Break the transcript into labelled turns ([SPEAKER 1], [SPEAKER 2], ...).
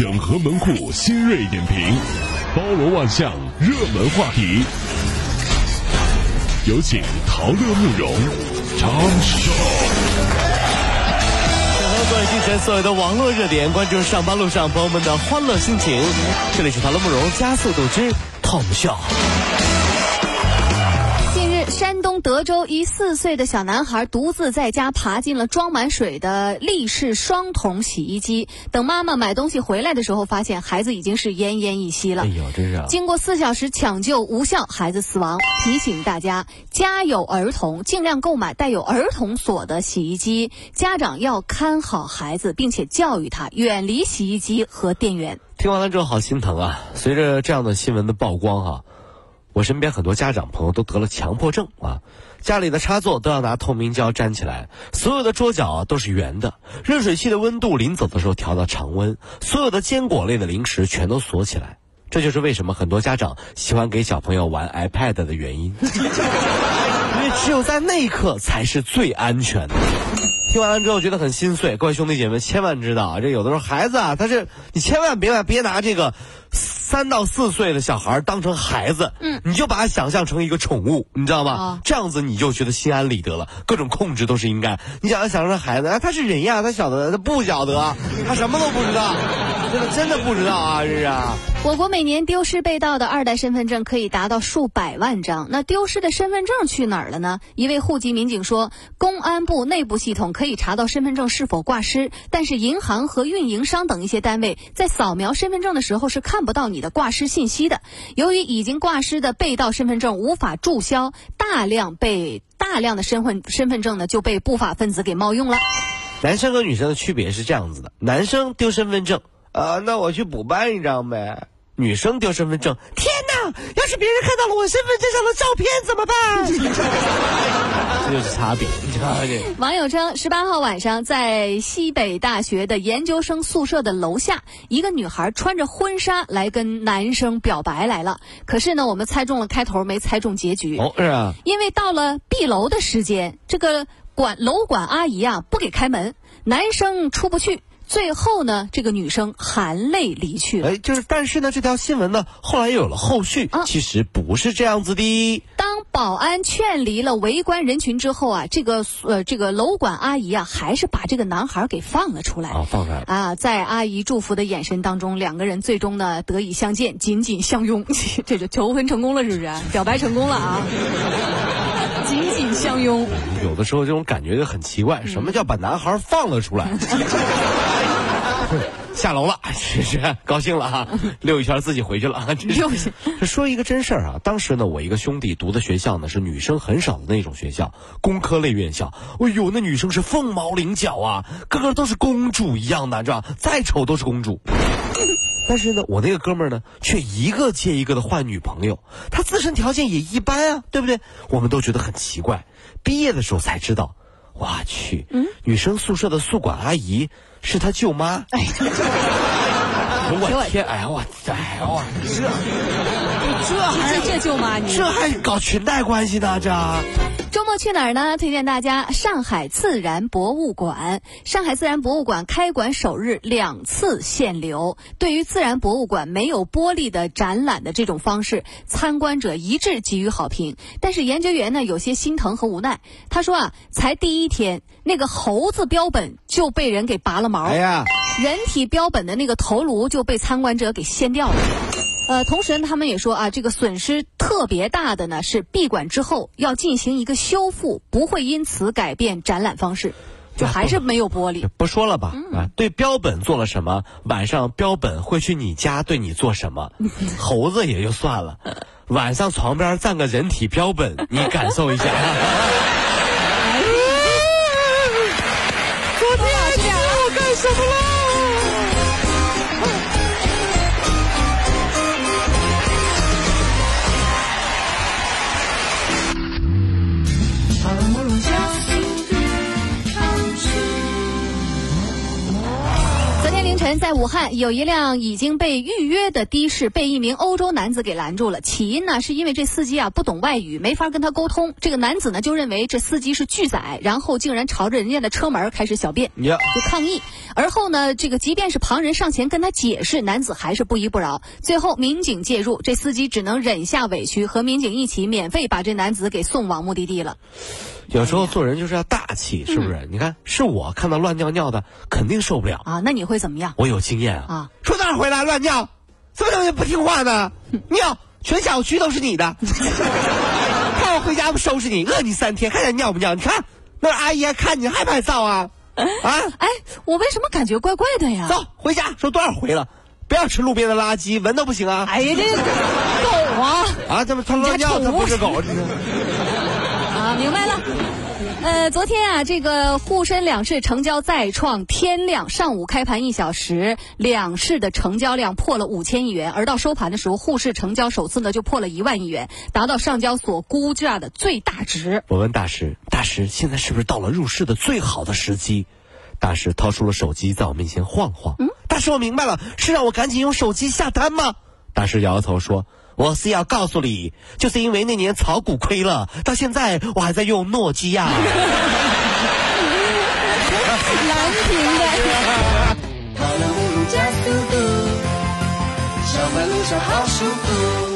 [SPEAKER 1] 整合门户新锐点评，包罗万象，热门话题。有请陶乐慕容长寿。
[SPEAKER 2] 整 合各位精神所有的网络热点，关注上班路上朋友们的欢乐心情。这里是陶乐慕容加速度之 Tom 秀。
[SPEAKER 3] 山东德州一四岁的小男孩独自在家爬进了装满水的立式双桶洗衣机，等妈妈买东西回来的时候，发现孩子已经是奄奄一息了。哎
[SPEAKER 2] 呦，真是！
[SPEAKER 3] 经过四小时抢救无效，孩子死亡。提醒大家，家有儿童，尽量购买带有儿童锁的洗衣机。家长要看好孩子，并且教育他远离洗衣机和电源。
[SPEAKER 2] 听完了之后，好心疼啊！随着这样的新闻的曝光，哈。我身边很多家长朋友都得了强迫症啊，家里的插座都要拿透明胶粘起来，所有的桌角都是圆的，热水器的温度临走的时候调到常温，所有的坚果类的零食全都锁起来。这就是为什么很多家长喜欢给小朋友玩 iPad 的原因，因为只有在那一刻才是最安全的。听完了之后觉得很心碎，各位兄弟姐妹千万知道啊，这有的时候孩子啊，他是你千万别别拿这个。三到四岁的小孩当成孩子，嗯，你就把他想象成一个宠物，你知道吗？这样子你就觉得心安理得了，各种控制都是应该。你想要想成孩子，哎，他是人呀，他晓得，他不晓得，他什么都不知道，真的真的不知道啊，这是。
[SPEAKER 3] 我国每年丢失被盗的二代身份证可以达到数百万张，那丢失的身份证去哪儿了呢？一位户籍民警说，公安部内部系统可以查到身份证是否挂失，但是银行和运营商等一些单位在扫描身份证的时候是看不到你。的挂失信息的，由于已经挂失的被盗身份证无法注销，大量被大量的身份身份证呢就被不法分子给冒用了。
[SPEAKER 2] 男生和女生的区别是这样子的：男生丢身份证，啊，那我去补办一张呗；女生丢身份证，天，要是别人看到了我身份证上的照片怎么办？这就是差别。
[SPEAKER 3] 网友称，十八号晚上在西北大学的研究生宿舍的楼下，一个女孩穿着婚纱来跟男生表白来了。可是呢，我们猜中了开头，没猜中结局。
[SPEAKER 2] 哦，是啊。
[SPEAKER 3] 因为到了闭楼的时间，这个管楼管阿姨啊不给开门，男生出不去。最后呢，这个女生含泪离去了。
[SPEAKER 2] 哎，就是，但是呢，这条新闻呢，后来又有了后续。啊其实不是这样子的。
[SPEAKER 3] 当保安劝离了围观人群之后啊，这个呃，这个楼管阿姨啊，还是把这个男孩给放了出来。
[SPEAKER 2] 啊，放出来了。
[SPEAKER 3] 啊，在阿姨祝福的眼神当中，两个人最终呢得以相见，紧紧相拥。这就求婚成功了，是不是？表白成功了啊！紧紧相拥。
[SPEAKER 2] 有的时候这种感觉就很奇怪，什么叫把男孩放了出来？下楼了，是是高兴了哈，溜一圈自己回去了说一个真事儿啊，当时呢，我一个兄弟读的学校呢是女生很少的那种学校，工科类院校。哎呦，那女生是凤毛麟角啊，个个都是公主一样的，知道吧？再丑都是公主。但是呢，我那个哥们儿呢，却一个接一个的换女朋友，他自身条件也一般啊，对不对？我们都觉得很奇怪。毕业的时候才知道，我去，女生宿舍的宿管阿姨。是他舅妈。哎，我天！哎呀，我哎呀，我这
[SPEAKER 3] 这还这舅妈，你
[SPEAKER 2] 这还搞裙带关系呢？这。
[SPEAKER 3] 周末去哪儿呢？推荐大家上海自然博物馆。上海自然博物馆开馆首日两次限流。对于自然博物馆没有玻璃的展览的这种方式，参观者一致给予好评。但是研究员呢有些心疼和无奈。他说啊，才第一天，那个猴子标本就被人给拔了毛。哎呀，人体标本的那个头颅就被参观者给掀掉了。呃，同时他们也说啊，这个损失特别大的呢是闭馆之后要进行一个修复，不会因此改变展览方式，就还是没有玻璃。
[SPEAKER 2] 不说了吧，啊，对标本做了什么，晚上标本会去你家对你做什么？猴子也就算了，晚上床边站个人体标本，你感受一下。
[SPEAKER 3] 武汉，有一辆已经被预约的的士被一名欧洲男子给拦住了。起因呢，是因为这司机啊不懂外语，没法跟他沟通。这个男子呢就认为这司机是拒载，然后竟然朝着人家的车门开始小便，就抗议。而后呢，这个即便是旁人上前跟他解释，男子还是不依不饶。最后民警介入，这司机只能忍下委屈，和民警一起免费把这男子给送往目的地了。
[SPEAKER 2] 有时候做人就是要大气，是不是？你看，是我看到乱尿尿的，肯定受不了。
[SPEAKER 3] 啊，那你会怎么样？
[SPEAKER 2] 我有经验啊！
[SPEAKER 3] 啊，
[SPEAKER 2] 说哪儿回来乱尿，怎么能不听话呢？尿，全小区都是你的。看我回家不收拾你，饿你三天，看见尿不尿？你看那阿姨还看你害不害臊啊？啊，
[SPEAKER 3] 哎，我为什么感觉怪怪的呀？
[SPEAKER 2] 走回家，说多少回了，不要吃路边的垃圾，闻都不行啊！
[SPEAKER 3] 哎呀，这狗啊！
[SPEAKER 2] 啊，这么他乱尿，它不是狗，这是。
[SPEAKER 3] 啊，明白了。呃，昨天啊，这个沪深两市成交再创天量，上午开盘一小时，两市的成交量破了五千亿元，而到收盘的时候，沪市成交首次呢就破了一万亿元，达到上交所估价的最大值。
[SPEAKER 2] 我问大师，大师现在是不是到了入市的最好的时机？大师掏出了手机，在我面前晃晃。嗯，大师，我明白了，是让我赶紧用手机下单吗？大师摇摇头说。我是要告诉你，就是因为那年炒股亏了，到现在我还在用诺基亚。
[SPEAKER 3] 难听的。跑加速度，好舒服。